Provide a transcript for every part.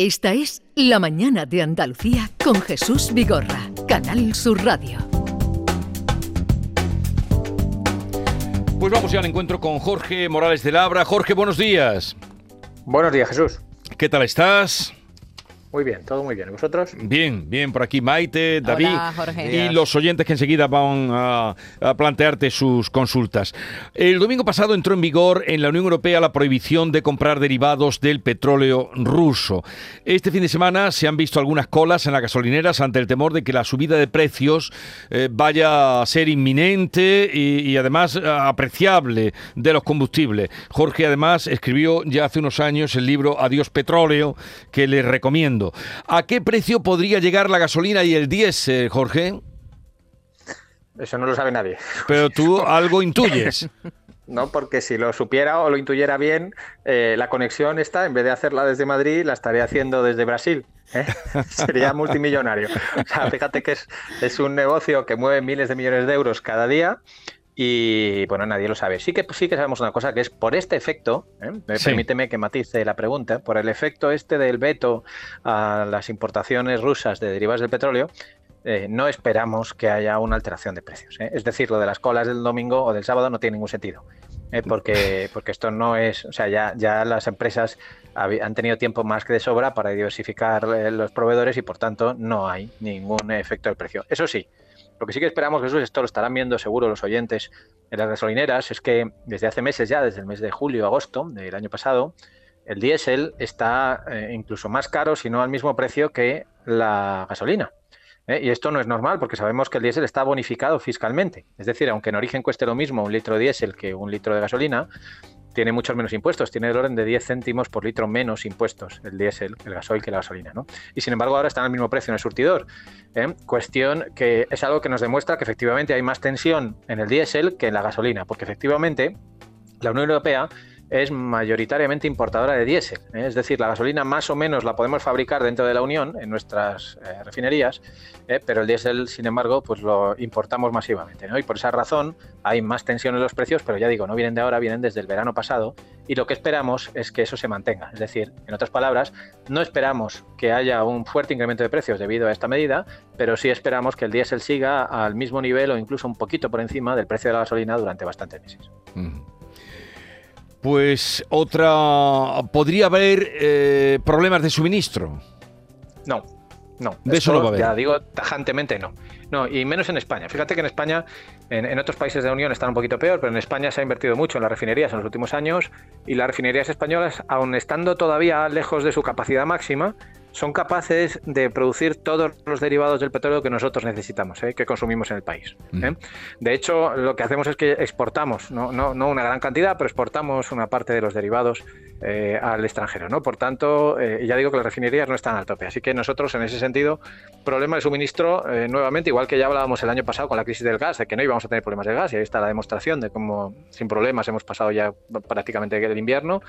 Esta es La Mañana de Andalucía con Jesús Vigorra, Canal Sur Radio. Pues vamos ya al encuentro con Jorge Morales de Labra. Jorge, buenos días. Buenos días, Jesús. ¿Qué tal estás? Muy bien, todo muy bien. ¿Y vosotros? Bien, bien, por aquí Maite, David y los oyentes que enseguida van a, plantearte sus consultas. El domingo pasado entró en vigor en la Unión Europea la prohibición de comprar derivados del petróleo ruso. Este fin de semana se han visto algunas colas en las gasolineras ante el temor de que la subida de precios eh, vaya a ser inminente y, y además eh, apreciable de los combustibles. Jorge además escribió ya hace unos años el libro Adiós Petróleo que les recomiendo ¿A qué precio podría llegar la gasolina y el diésel, Jorge? Eso no lo sabe nadie. Pero tú algo intuyes. No, porque si lo supiera o lo intuyera bien, eh, la conexión está, en vez de hacerla desde Madrid, la estaría haciendo desde Brasil. ¿eh? Sería multimillonario. O sea, fíjate que es, es, un negocio que mueve miles de millones de euros cada día y bueno, nadie lo sabe. Sí que, sí que sabemos una cosa, que es por este efecto, ¿eh? permíteme que matice la pregunta, por el efecto este del veto a las importaciones rusas de derivados del petróleo, eh, no esperamos que haya una alteración de precios. ¿eh? Es decir, lo de las colas del domingo o del sábado no tiene ningún sentido. porque, porque esto no es, o sea, ya, ya las empresas han tenido tiempo más que de sobra para diversificar los proveedores y por tanto no hay ningún efecto del precio. Eso sí, lo que sí que esperamos, Jesús, esto lo estarán viendo seguro los oyentes en las gasolineras, es que desde hace meses ya, desde el mes de julio, agosto del año pasado, el diésel está eh, incluso más caro, si no al mismo precio que la gasolina. ¿eh? Y esto no es normal porque sabemos que el diésel está bonificado fiscalmente. Es decir, aunque en origen cueste lo mismo un litro de diésel que un litro de gasolina, tiene muchos menos impuestos, tiene el orden de 10 céntimos por litro menos impuestos el diésel, el gasoil que la gasolina. ¿no? Y sin embargo ahora están al mismo precio en el surtidor. ¿eh? Cuestión que es algo que nos demuestra que efectivamente hay más tensión en el diésel que en la gasolina, porque efectivamente la Unión Europea es mayoritariamente importadora de diésel. ¿eh? Es decir, la gasolina más o menos la podemos fabricar dentro de la Unión, en nuestras eh, refinerías, ¿eh? pero el diésel, sin embargo, pues lo importamos masivamente. Y por esa razón hay más tensión en los precios, pero ya digo, no vienen de ahora, vienen desde el verano pasado. Y lo que esperamos es que eso se mantenga. Es decir, en otras palabras, no esperamos que haya un fuerte incremento de precios debido a esta medida, pero sí esperamos que el diésel siga al mismo nivel o incluso un poquito por encima del precio de la gasolina durante bastantes meses. Pues otra... ¿Podría haber eh, problemas de suministro? No, no. De eso no va a haber. Ya digo tajantemente no. No, y menos en España. Fíjate que en España, en, otros países de la Unión están un poquito peor, pero en España se ha invertido mucho en las refinerías en los últimos años y las refinerías españolas, aun estando todavía lejos de su capacidad máxima, son capaces de producir todos los derivados del petróleo que nosotros necesitamos, ¿eh? que consumimos en el país. Mm. ¿eh? De hecho, lo que hacemos es que exportamos, no, no, no, una gran cantidad, pero exportamos una parte de los derivados eh, al extranjero. ¿no? Por tanto, ya digo que las refinerías no están al tope. Así que nosotros, en ese sentido, problema de suministro, nuevamente, igual que ya hablábamos el año pasado con la crisis del gas, de que no íbamos a tener problemas de gas, y ahí está la demostración de cómo sin problemas hemos pasado ya prácticamente el invierno,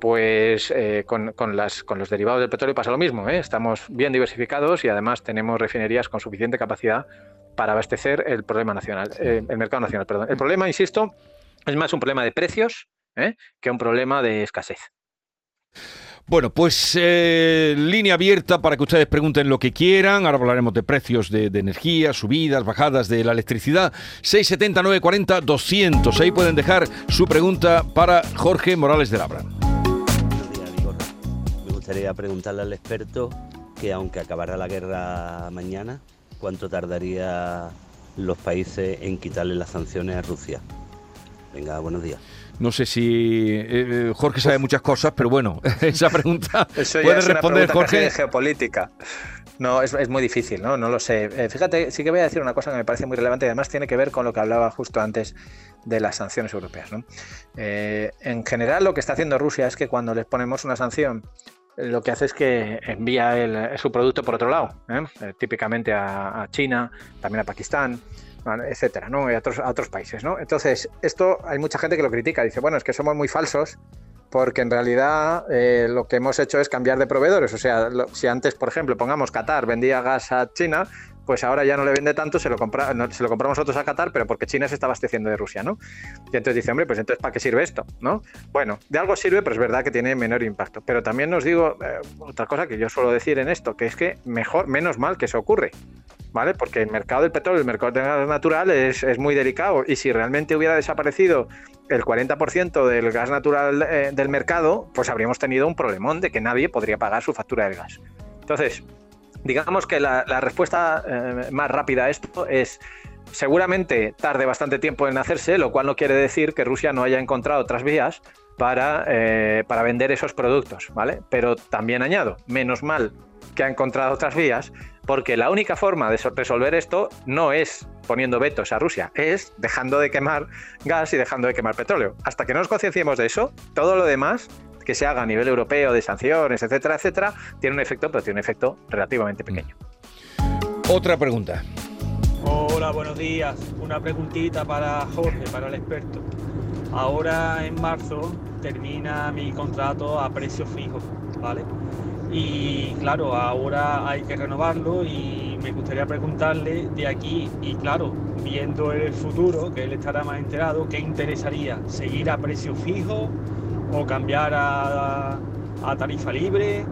pues con, con, las, con los derivados del petróleo pasa lo mismo. ¿eh? estamos bien diversificados y además tenemos refinerías con suficiente capacidad para abastecer el problema nacional, eh, el mercado nacional. Perdón. El problema, insisto, es más un problema de precios ¿eh? que un problema de escasez. Bueno, pues línea abierta para que ustedes pregunten lo que quieran. Ahora hablaremos de precios de, energía, subidas, bajadas de la electricidad. 670, 940, 200. Ahí pueden dejar su pregunta para Jorge Morales de Labra gustaría preguntarle al experto que aunque acabara la guerra mañana, ¿cuánto tardaría los países en quitarle las sanciones a Rusia? Venga, buenos días. No sé si eh, eh, Jorge sabe muchas cosas, pero bueno, esa pregunta puede responder Jorge. de geopolítica. No, es, muy difícil, ¿no? No lo sé. Eh, fíjate, sí que voy a decir una cosa que me parece muy relevante y además tiene que ver con lo que hablaba justo antes de las sanciones europeas. en general, lo que está haciendo Rusia es que cuando les ponemos una sanción lo que hace es que envía su producto por otro lado, típicamente a, China, también a Pakistán, etcétera, ¿no? Y a otros, otros países, ¿no? Entonces, esto hay mucha gente que lo critica, dice, bueno, es que somos muy falsos porque en realidad eh, lo que hemos hecho es cambiar de proveedores. O sea, si antes, por ejemplo, pongamos Qatar vendía gas a China, pues ahora ya no le vende tanto, se lo, compra, se lo compramos nosotros a Qatar, pero porque China se está abasteciendo de Rusia, ¿no? Y entonces dice, hombre, pues entonces ¿para qué sirve esto? ¿no? Bueno, de algo sirve, pero es verdad que tiene menor impacto. Pero también nos digo eh, otra cosa que yo suelo decir en esto, que es que mejor, menos mal que eso ocurre. ¿Vale? Porque el mercado del petróleo, el mercado del gas natural es, es muy delicado y si realmente hubiera desaparecido el 40% del gas natural eh, del mercado, pues habríamos tenido un problemón de que nadie podría pagar su factura del gas. Entonces, digamos que la, respuesta eh, más rápida a esto es seguramente tarde bastante tiempo en hacerse, lo cual no quiere decir que Rusia no haya encontrado otras vías para, eh, para vender esos productos, ¿vale? Pero también añado, menos mal que ha encontrado otras vías, porque la única forma de resolver esto no es poniendo vetos a Rusia, es dejando de quemar gas y dejando de quemar petróleo. Hasta que no nos concienciemos de eso, todo lo demás que se haga a nivel europeo de sanciones, etcétera, etcétera, tiene un efecto, pero tiene un efecto relativamente mm. pequeño. Otra pregunta. Hola, buenos días. Una preguntita para Jorge, para el experto. Ahora en marzo termina mi contrato a precio fijo, ¿vale? Y claro, ahora hay que renovarlo y me gustaría preguntarle de aquí y claro, viendo el futuro, que él estará más enterado, ¿qué interesaría? ¿Seguir a precio fijo o cambiar a, tarifa libre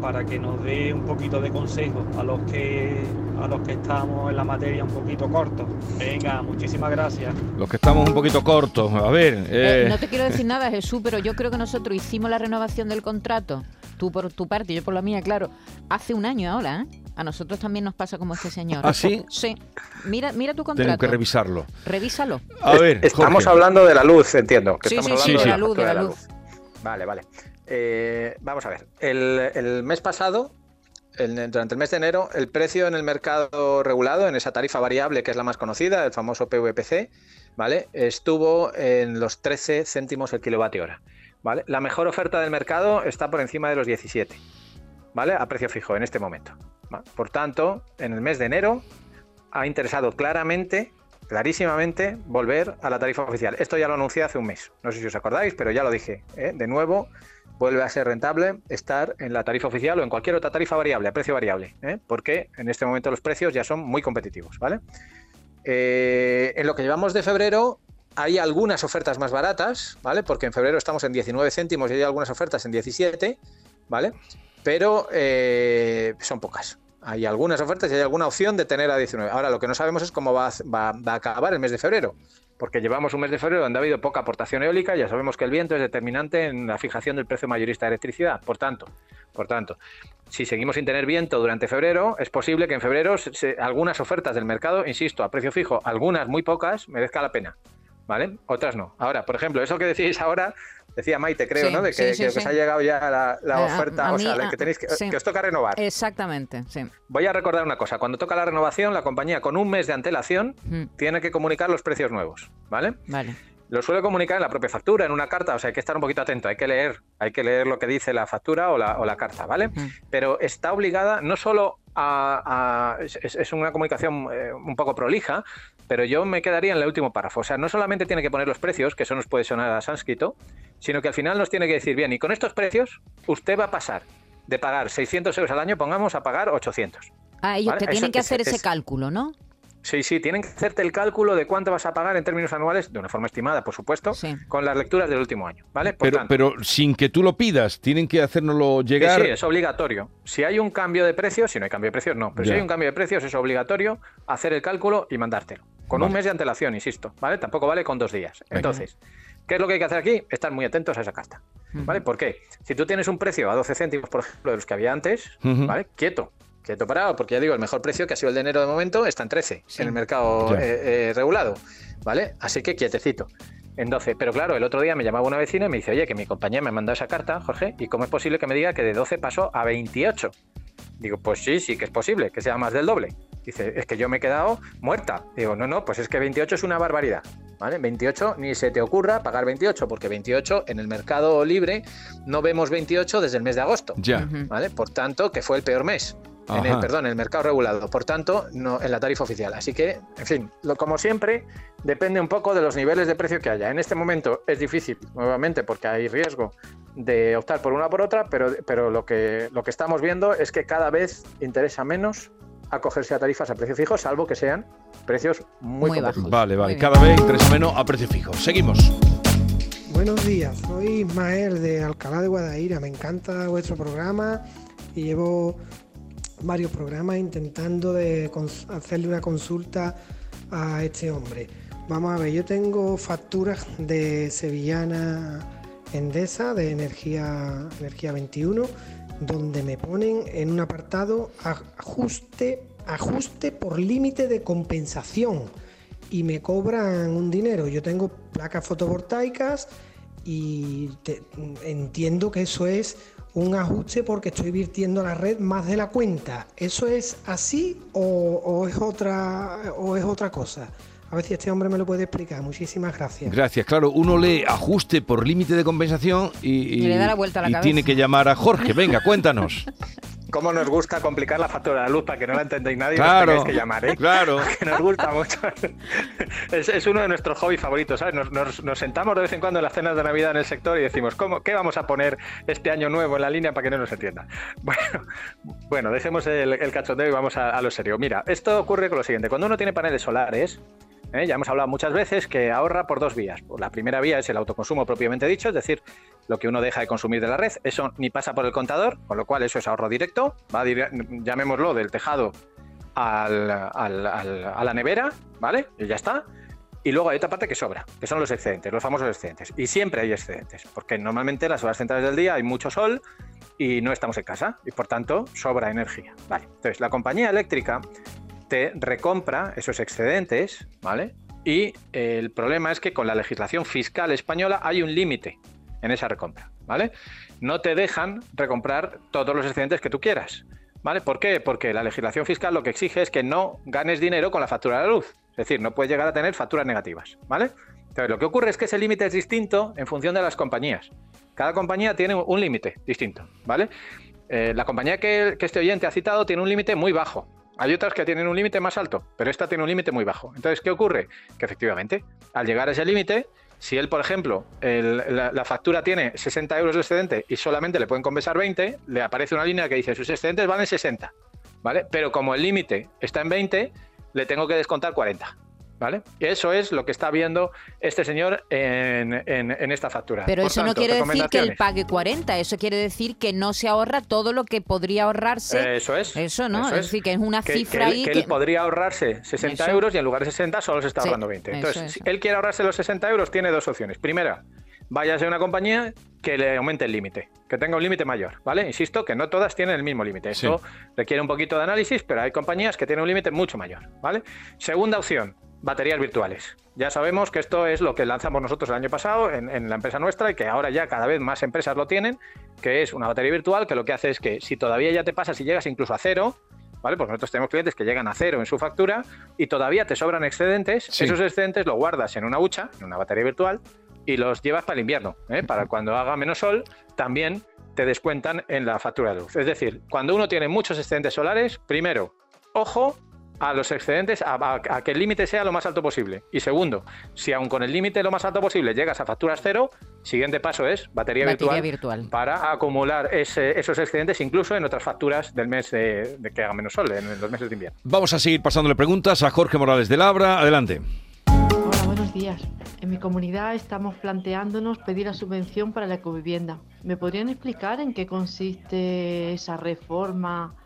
para que nos dé un poquito de consejo a los que a los que estamos en la materia un poquito cortos. Venga, muchísimas gracias. Los que estamos un poquito cortos, a ver. Eh, eh. no te quiero decir nada, Jesús, pero yo creo que nosotros hicimos la renovación del contrato, tú por tu parte y yo por la mía, claro, hace un año ahora, ¿eh? A nosotros también nos pasa como este señor. ¿Ah, sí? Sí. Mira, mira tu contrato. Tengo que revisarlo. Revísalo. A ver, estamos hablando de la luz, entiendo. sí, sí, sí, de la luz, de la luz. Vale, vale. Eh, vamos a ver. El, mes pasado, durante el mes de enero, el precio en el mercado regulado, en esa tarifa variable que es la más conocida, el famoso PVPC, ¿vale? Estuvo en los 13 céntimos el kilovatio hora. La mejor oferta del mercado está por encima de los 17, ¿vale? A precio fijo en este momento. Por tanto, en el mes de enero ha interesado claramente clarísimamente volver a la tarifa oficial. Esto ya lo anuncié hace un mes, no sé si os acordáis, pero ya lo dije. ¿eh? De nuevo, vuelve a ser rentable estar en la tarifa oficial o en cualquier otra tarifa variable, a precio variable, ¿eh? porque en este momento los precios ya son muy competitivos. ¿vale? Eh, en lo que llevamos de febrero hay algunas ofertas más baratas, ¿vale? porque en febrero estamos en 19 céntimos y hay algunas ofertas en 17, ¿vale? pero son pocas hay algunas ofertas y hay alguna opción de tener a 19. Ahora, lo que no sabemos es cómo va, a acabar el mes de febrero, porque llevamos un mes de febrero donde ha habido poca aportación eólica, ya sabemos que el viento es determinante en la fijación del precio mayorista de electricidad. Por tanto, por tanto, si seguimos sin tener viento durante febrero, es posible que en febrero algunas ofertas del mercado, insisto, a precio fijo, algunas muy pocas, merezca la pena. ¿Vale? Otras no. Ahora, por ejemplo, eso que decís ahora Decía Maite, creo, ¿no? De que, os ha llegado ya la, eh, oferta, o sea, que, tenéis que, os toca renovar. Exactamente, sí. Voy a recordar una cosa. Cuando toca la renovación, la compañía con un mes de antelación tiene que comunicar los precios nuevos, ¿vale? Vale. Lo suele comunicar en la propia factura, en una carta, o sea, hay que estar un poquito atento, hay que leer, hay que leer lo que dice la factura o la, o la carta, ¿vale? Pero está obligada no solo a, es, una comunicación eh, un poco prolija, pero yo me quedaría en el último párrafo. O sea, no solamente tiene que poner los precios, que eso nos puede sonar a sánscrito, sino que al final nos tiene que decir, bien, y con estos precios usted va a pasar de pagar 600 euros al año, pongamos, a pagar 800. Ah, ellos te tienen que hacer ese cálculo, ¿no? Sí, sí, tienen que hacerte el cálculo de cuánto vas a pagar en términos anuales, de una forma estimada, por supuesto, con las lecturas del último año, ¿vale? pero, pero sin que tú lo pidas, tienen que hacérnoslo llegar. Sí, sí, es obligatorio. Si hay un cambio de precios, si no hay cambio de precios, no, pero si hay un cambio de precios, es obligatorio hacer el cálculo y mandártelo. Con un mes de antelación, insisto, ¿vale? Tampoco vale con dos días. Entonces, ¿qué es lo que hay que hacer aquí? Estar muy atentos a esa carta, ¿vale? ¿Por qué? Si tú tienes un precio a 12 céntimos, por ejemplo, de los que había antes, ¿vale? Quieto, Quieto parado, porque ya digo, el mejor precio que ha sido el de enero de momento está en 13 en el mercado eh, eh, regulado, ¿vale? Así que quietecito, en 12. Pero claro, el otro día me llamaba una vecina y me dice, oye, que mi compañía me ha mandado esa carta, Jorge, ¿y cómo es posible que me diga que de 12 pasó a 28? Digo, pues sí, sí que es posible, que sea más del doble. Dice, es que yo me he quedado muerta. Digo, no, no, pues es que 28 es una barbaridad. ¿Vale? 28, ni se te ocurra pagar 28, porque 28 en el mercado libre no vemos 28 desde el mes de agosto. Ya. ¿Vale? Por tanto, que fue el peor mes en el, perdón, en el mercado regulado, por tanto, no en la tarifa oficial. Así que, en fin, lo, como siempre, depende un poco de los niveles de precio que haya. En este momento es difícil, nuevamente, porque hay riesgo de optar por una por otra, pero, pero lo, que, lo que estamos viendo es que cada vez interesa menos acogerse a tarifas a precio fijo, salvo que sean precios muy, bajos. Vale, vale. Cada vez interesa menos a precio fijo. Seguimos. Buenos días, soy Ismael de Alcalá de Guadaira. Me encanta vuestro programa y llevo varios programas intentando de hacerle una consulta a este hombre. Vamos a ver, yo tengo facturas de Sevillana Endesa de energía, energía 21, donde me ponen en un apartado ajuste, ajuste por límite de compensación y me cobran un dinero. Yo tengo placas fotovoltaicas y entiendo que eso es un ajuste porque estoy virtiendo la red más de la cuenta. ¿Eso es así o, es, otra, o es otra cosa? A ver si este hombre me lo puede explicar. Muchísimas gracias. Gracias. Claro, uno lee ajuste por límite de compensación y, le da la vuelta a la y tiene que llamar a Jorge. Venga, cuéntanos. cómo nos gusta complicar la factura de la luz para que no la entendáis nadie claro, y nos que llamar, ¿eh? Claro. Que nos gusta mucho. Es, uno de nuestros hobbies favoritos, ¿sabes? Nos, sentamos de vez en cuando en las cenas de Navidad en el sector y decimos, ¿cómo, ¿qué vamos a poner este año nuevo en la línea para que no nos entienda? Bueno, bueno dejemos el, el cachondeo y vamos a, a lo serio. Mira, esto ocurre con lo siguiente. Cuando uno tiene paneles solares, ¿eh? Ya hemos hablado muchas veces que ahorra por dos vías. La primera vía es el autoconsumo propiamente dicho, es decir, lo que uno deja de consumir de la red. Eso ni pasa por el contador, con lo cual eso es ahorro directo. Va llamémoslo del tejado a la nevera, ¿vale? Y ya está. Y luego hay otra parte que sobra, que son los excedentes, los famosos excedentes. Y siempre hay excedentes, porque normalmente las horas centrales del día hay mucho sol y no estamos en casa, y por tanto sobra energía. Entonces, la compañía eléctrica recompra esos excedentes, ¿vale? Y el problema es que con la legislación fiscal española hay un límite en esa recompra, ¿vale? No te dejan recomprar todos los excedentes que tú quieras, ¿vale? ¿Por qué? Porque la legislación fiscal lo que exige es que no ganes dinero con la factura de la luz, es decir, no puedes llegar a tener facturas negativas, ¿vale? Entonces, lo que ocurre es que ese límite es distinto en función de las compañías. Cada compañía tiene un límite distinto, ¿vale? Eh, la compañía que este oyente ha citado tiene un límite muy bajo, hay otras que tienen un límite más alto, pero esta tiene un límite muy bajo. Entonces, ¿qué ocurre? Que efectivamente, al llegar a ese límite, si él, por ejemplo, la, factura tiene 60 euros de excedente y solamente le pueden compensar 20, le aparece una línea que dice sus excedentes valen 60, ¿vale? Pero como el límite está en 20, le tengo que descontar 40. ¿Vale? Eso es lo que está viendo este señor en, esta factura. Pero eso no quiere decir que él pague 40, eso quiere decir que no se ahorra todo lo que podría ahorrarse. Eso es. Eso, ¿no? es. decir, que es una cifra ahí. Que, él podría ahorrarse 60 euros y en lugar de 60 solo se está ahorrando 20. Entonces, si él quiere ahorrarse los 60 euros, tiene dos opciones. Primera, váyase a una compañía que le aumente el límite, que tenga un límite mayor, ¿vale? Insisto que no todas tienen el mismo límite. Eso requiere un poquito de análisis, pero hay compañías que tienen un límite mucho mayor, ¿vale? Segunda opción, baterías virtuales. Ya sabemos que esto es lo que lanzamos nosotros el año pasado en, la empresa nuestra y que ahora ya cada vez más empresas lo tienen, que es una batería virtual que lo que hace es que si todavía ya te pasa, si llegas incluso a cero, ¿vale? Porque nosotros tenemos clientes que llegan a cero en su factura y todavía te sobran excedentes, esos excedentes los guardas en una hucha, en una batería virtual, y los llevas para el invierno, ¿eh? para cuando haga menos sol, también te descuentan en la factura de luz. Es decir, cuando uno tiene muchos excedentes solares, primero, ojo a los excedentes, a, que el límite sea lo más alto posible. Y segundo, si aún con el límite lo más alto posible llegas a facturas cero, siguiente paso es batería, virtual, para acumular esos excedentes incluso en otras facturas del mes de, que haga menos sol, en los meses de invierno. Vamos a seguir pasándole preguntas a Jorge Morales de Labra. Adelante. Hola, buenos días. En mi comunidad estamos planteándonos pedir la subvención para la ecovivienda. ¿Me podrían explicar en qué consiste esa reforma?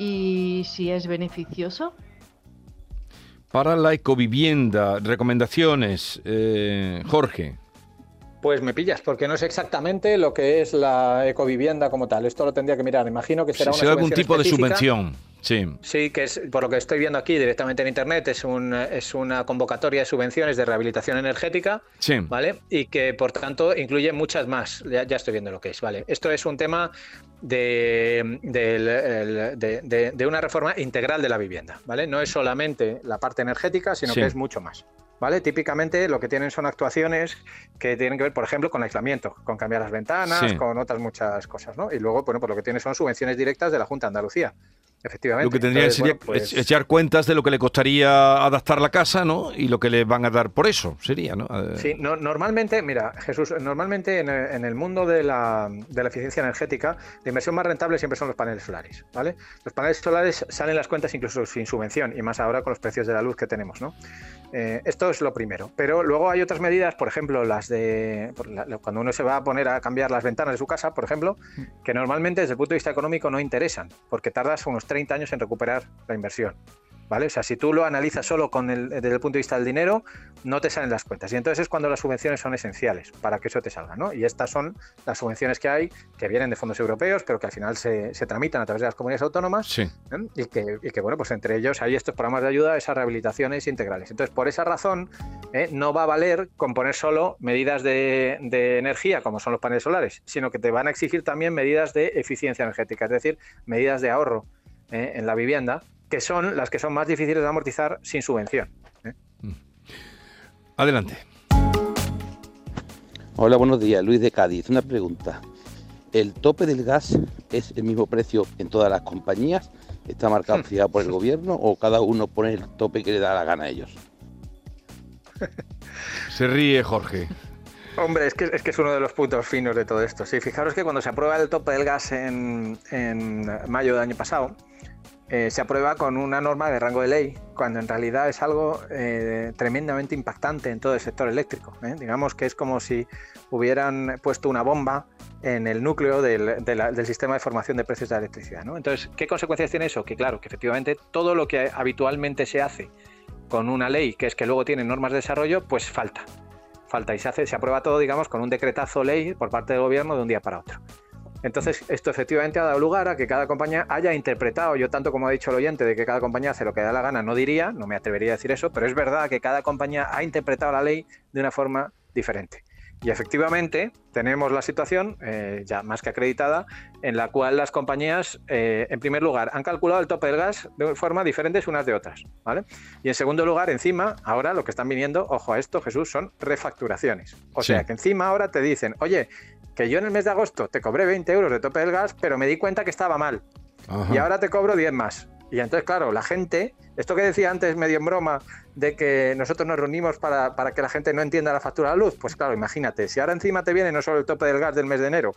Y si es beneficioso. Para la ecovivienda, recomendaciones, eh, Jorge. Pues me pillas, porque no sé exactamente lo que es la ecovivienda como tal. Esto lo tendría que mirar. Imagino que será una algún tipo de subvención. Sí. Sí, que es, por lo que estoy viendo aquí directamente en internet, es, un, es una convocatoria de subvenciones de rehabilitación energética, sí. ¿vale? Y que por tanto incluye muchas más. Ya, estoy viendo lo que es, ¿vale? Esto es un tema de, de, de, una reforma integral de la vivienda, ¿vale? No es solamente la parte energética, sino que es mucho más. ¿Vale? Típicamente lo que tienen son actuaciones que tienen que ver, por ejemplo, con aislamiento, con cambiar las ventanas, con otras muchas cosas, ¿no? Y luego, bueno, pues lo que tiene son subvenciones directas de la Junta de Andalucía. Efectivamente. Lo que tendrían sería pues echar cuentas de lo que le costaría adaptar la casa, ¿no? Y lo que le van a dar por eso, sería, ¿no? Eh, sí, normalmente, mira, Jesús, normalmente en el, mundo de la, de la, eficiencia energética, la inversión más rentable siempre son los paneles solares, ¿vale? Los paneles solares salen las cuentas incluso sin subvención, y más ahora con los precios de la luz que tenemos, ¿no? Eh, esto es lo primero. Pero luego hay otras medidas, por ejemplo, las de cuando uno se va a poner a cambiar las ventanas de su casa, por ejemplo, que normalmente desde el punto de vista económico no interesan, porque tardas unos 30 años en recuperar la inversión. ¿vale? O sea, si tú lo analizas solo con el, desde el punto de vista del dinero, no te salen las cuentas. Y entonces es cuando las subvenciones son esenciales para que eso te salga, ¿no? Y estas son las subvenciones que hay, que vienen de fondos europeos, pero que al final se, tramitan a través de las comunidades autónomas. ¿eh? Y, que, bueno, pues entre ellos hay estos programas de ayuda, esas rehabilitaciones integrales. Entonces, por esa razón, ¿eh? no va a valer con poner solo medidas de, energía, como son los paneles solares, sino que te van a exigir también medidas de eficiencia energética, es decir, medidas de ahorro ¿eh? en la vivienda que son las que son más difíciles de amortizar sin subvención. ¿eh? Mm. Adelante. Hola, buenos días. Luis de Cádiz. Una pregunta. ¿El tope del gas es el mismo precio en todas las compañías? ¿Está marcado hmm. por el gobierno o cada uno pone el tope que le da la gana a ellos? Se ríe Jorge. Hombre, es que, es que es uno de los puntos finos de todo esto. Sí, fijaros que cuando se aprueba el tope del gas en, en mayo del año pasado, eh, se aprueba con una norma de rango de ley, cuando en realidad es algo eh, tremendamente impactante en todo el sector eléctrico. ¿eh? Digamos que es como si hubieran puesto una bomba en el núcleo del, sistema de formación de precios de electricidad. Entonces, ¿qué consecuencias tiene eso? Que claro, que efectivamente todo lo que habitualmente se hace con una ley, que es que luego tiene normas de desarrollo, pues falta. Falta y se hace, se aprueba todo, digamos, con un decretazo ley por parte del gobierno de un día para otro. Entonces, esto efectivamente ha dado lugar a que cada compañía haya interpretado, yo tanto como ha dicho el oyente, de que cada compañía hace lo que da la gana, no diría, no me atrevería a decir eso, pero es verdad que cada compañía ha interpretado la ley de una forma diferente. Y efectivamente tenemos la situación, eh, ya más que acreditada, en la cual las compañías, eh, en primer lugar, han calculado el tope del gas de forma diferentes unas de otras. ¿vale? Y en segundo lugar, encima, ahora lo que están viniendo, ojo a esto, Jesús, son refacturaciones. O sea, que encima ahora te dicen, oye, que yo en el mes de agosto te cobré 20 euros de tope del gas, pero me di cuenta que estaba mal. Y ahora te cobro 10 más. Y entonces, claro, la gente, esto que decía antes medio en broma, de que nosotros nos reunimos para, para, que la gente no entienda la factura de la luz, pues claro, imagínate, si ahora encima te viene no solo el tope del gas del mes de enero,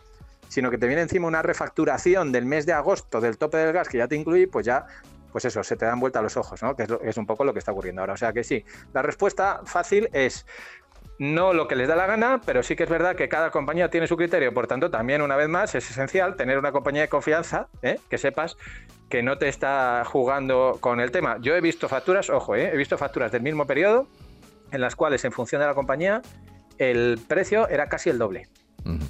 sino que te viene encima una refacturación del mes de agosto del tope del gas que ya te incluí, pues ya pues eso, se te dan vuelta los ojos, ¿no? Que es, es, un poco lo que está ocurriendo ahora. O sea que sí, la respuesta fácil es no lo que les da la gana, pero sí que es verdad que cada compañía tiene su criterio. Por tanto, también, una vez más, es esencial tener una compañía de confianza, ¿eh? que sepas que no te está jugando con el tema. Yo he visto facturas, ojo, ¿eh? he visto facturas del mismo periodo, en las cuales, en función de la compañía, el precio era casi el doble.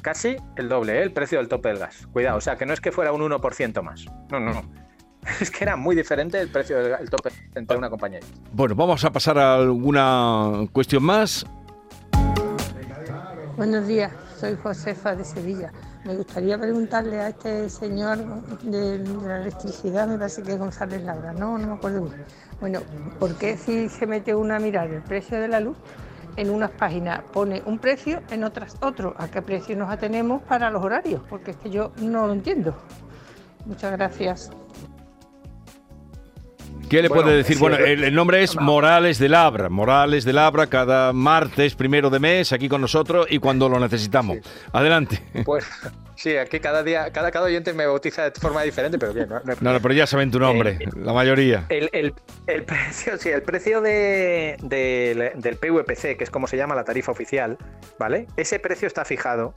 Casi el doble, ¿eh? el precio del tope del gas. Cuidado, o sea, que no es que fuera un 1% más. No, no, no. Es que era muy diferente el precio del tope entre una compañía y otra. Bueno, vamos a pasar a alguna cuestión más. Buenos días, soy Josefa de Sevilla. Me gustaría preguntarle a este señor de, la electricidad, me parece que es González Laura, no, no me acuerdo bien. Bueno, ¿por qué si se mete uno a mirar el precio de la luz, en unas páginas pone un precio, en otras otro? ¿A qué precio nos atenemos para los horarios? Porque es que yo no lo entiendo. Muchas gracias. ¿Qué le puede decir? Bueno, el, nombre es Morales de Labra. Morales de Labra, cada martes primero de mes, aquí con nosotros y cuando lo necesitamos. Adelante. Pues sí, aquí cada día, cada, cada oyente me bautiza de forma diferente, pero bien. No, no, pero ya saben tu nombre, eh, la mayoría. El, precio, sí, el precio de, del PVPC, que es como se llama la tarifa oficial, ¿vale? Ese precio está fijado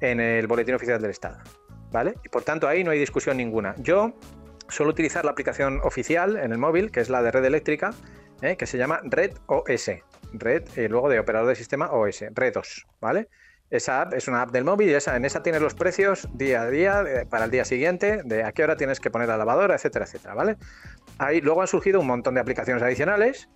en el Boletín Oficial del Estado, ¿vale? Y por tanto ahí no hay discusión ninguna. Yo suelo utilizar la aplicación oficial en el móvil, que es la de red eléctrica, ¿eh? que se llama Red OS. Red, y eh, luego de operador de sistema OS, Red 2, ¿vale? Esa app es una app del móvil y en esa tienes los precios día a día eh, para el día siguiente, de a qué hora tienes que poner la lavadora, etcétera, etcétera, ¿vale? Ahí luego han surgido un montón de aplicaciones adicionales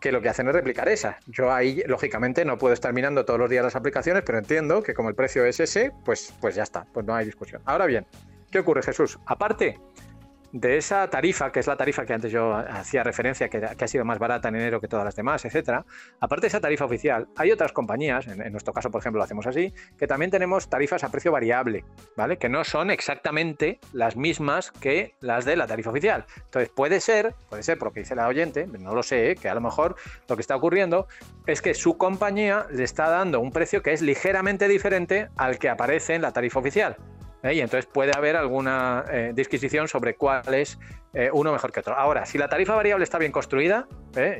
que lo que hacen es replicar esa. Yo ahí, lógicamente, no puedo estar mirando todos los días las aplicaciones, pero entiendo que como el precio es ese, pues, pues ya está, pues no hay discusión. Ahora bien, ¿qué ocurre, Jesús? Aparte de esa tarifa, que es la tarifa que antes yo hacía referencia, que, ha sido más barata en enero que todas las demás, etcétera, aparte de esa tarifa oficial, hay otras compañías, en, nuestro caso, por ejemplo, lo hacemos así, que también tenemos tarifas a precio variable, ¿vale? Que no son exactamente las mismas que las de la tarifa oficial. Entonces, puede ser, puede ser, por lo que dice la oyente, no lo sé, que a lo mejor lo que está ocurriendo es que su compañía le está dando un precio que es ligeramente diferente al que aparece en la tarifa oficial. ¿Eh? y entonces puede haber alguna eh, disquisición sobre cuál es eh, uno mejor que otro. Ahora, si la tarifa variable está bien construida,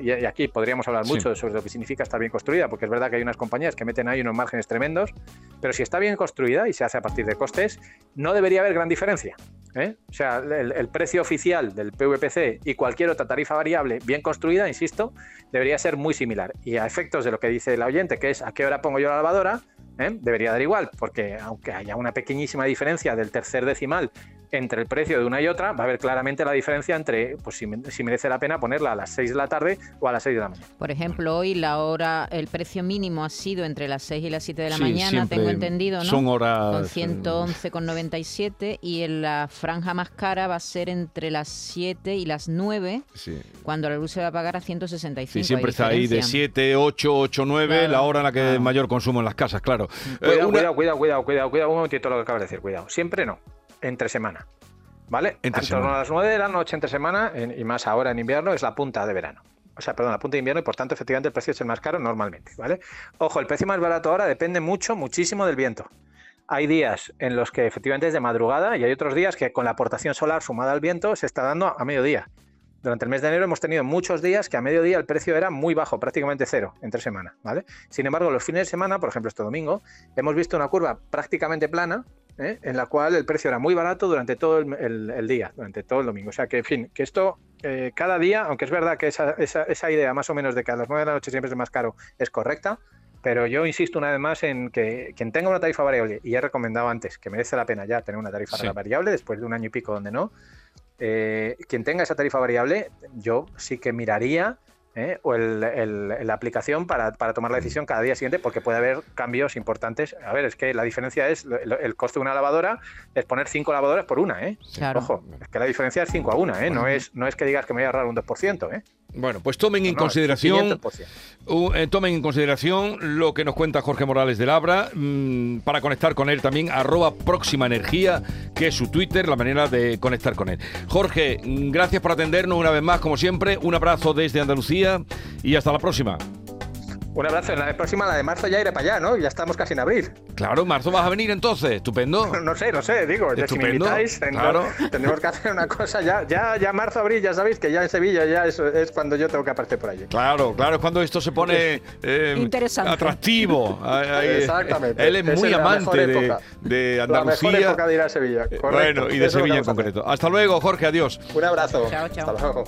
y, aquí podríamos hablar mucho sobre lo que significa estar bien construida, porque es verdad que hay unas compañías que meten ahí unos márgenes tremendos, pero si está bien construida y se hace a partir de costes, no debería haber gran diferencia. O sea, el, precio oficial del PVPC y cualquier otra tarifa variable bien construida, insisto, debería ser muy similar. Y a efectos de lo que dice el oyente, que es a qué hora pongo yo la lavadora, ¿eh? debería dar igual, porque aunque haya una pequeñísima diferencia del tercer decimal entre el precio de una y otra, va a haber claramente la diferencia entre pues, si, merece la pena ponerla a las 6 de la tarde o a las 6 de la mañana. Por ejemplo, hoy la hora, el precio mínimo ha sido entre las 6 y las 7 de la mañana, tengo entendido, ¿no? Son horas... Con 111,97 y en la franja más cara va a ser entre las 7 y las 9, cuando la luz se va a pagar a 165. Sí, siempre está ahí de 7, 8, 8, 9, la hora en la que hay mayor consumo en las casas, claro. Cuidado, cuidado, cuidado, cuidado, cuidado, cuidado, un momentito lo que acabas de decir, cuidado. Siempre no entre semana. ¿Vale? Entre en torno a las 9 de la noche entre semana, y más ahora en invierno, es la punta de verano. O sea, perdón, la punta de invierno y por tanto, efectivamente, el precio es el más caro normalmente, ¿vale? Ojo, el precio más barato ahora depende mucho, muchísimo del viento. Hay días en los que efectivamente es de madrugada y hay otros días que con la aportación solar sumada al viento se está dando a mediodía. Durante el mes de enero hemos tenido muchos días que a mediodía el precio era muy bajo, prácticamente cero entre semana, ¿vale? Sin embargo, los fines de semana, por ejemplo este domingo, hemos visto una curva prácticamente plana, ¿eh? en la cual el precio era muy barato durante todo el, día, durante todo el domingo. O sea que, en fin, que esto eh, cada día, aunque es verdad que esa, esa, idea más o menos de que a las 9 de la noche siempre es más caro es correcta, pero yo insisto una vez más en que quien tenga una tarifa variable, y he recomendado antes que merece la pena ya tener una tarifa variable después de un año y pico donde no, eh, quien tenga esa tarifa variable, yo sí que miraría ¿eh? o la aplicación para, tomar la decisión cada día siguiente, porque puede haber cambios importantes. A ver, es que la diferencia es el, coste de una lavadora es poner cinco lavadoras por una, ¿eh? Ojo, es que la diferencia es 5 a 1, ¿eh? No es, no es que digas que me voy a ahorrar un 2%, ¿eh? Bueno, pues tomen en consideración eh, tomen en consideración lo que nos cuenta Jorge Morales de Labra mm, para conectar con él también arroba próxima energía que es su Twitter la manera de conectar con él. Jorge, mm, gracias por atendernos una vez más como siempre, un abrazo desde Andalucía y hasta la próxima. Un abrazo. En la próxima, la de marzo, ya iré para allá, ¿no? Ya estamos casi en abril. Claro, marzo vas a venir entonces. Estupendo. no sé, no sé, digo. Estupendo. Si me invitáis, claro. tendremos que hacer una cosa ya. Ya, ya marzo, abril, ya sabéis que ya en Sevilla ya es, es cuando yo tengo que aparecer por allí. Claro, claro, es cuando esto se pone eh, Interesante. atractivo. Exactamente. Él es muy amante de, de, Andalucía. La mejor época de ir a Sevilla. Correcto. Bueno, y de Sevilla en concreto. Hasta luego, Jorge, adiós. Un abrazo. Chao, chao. Hasta luego.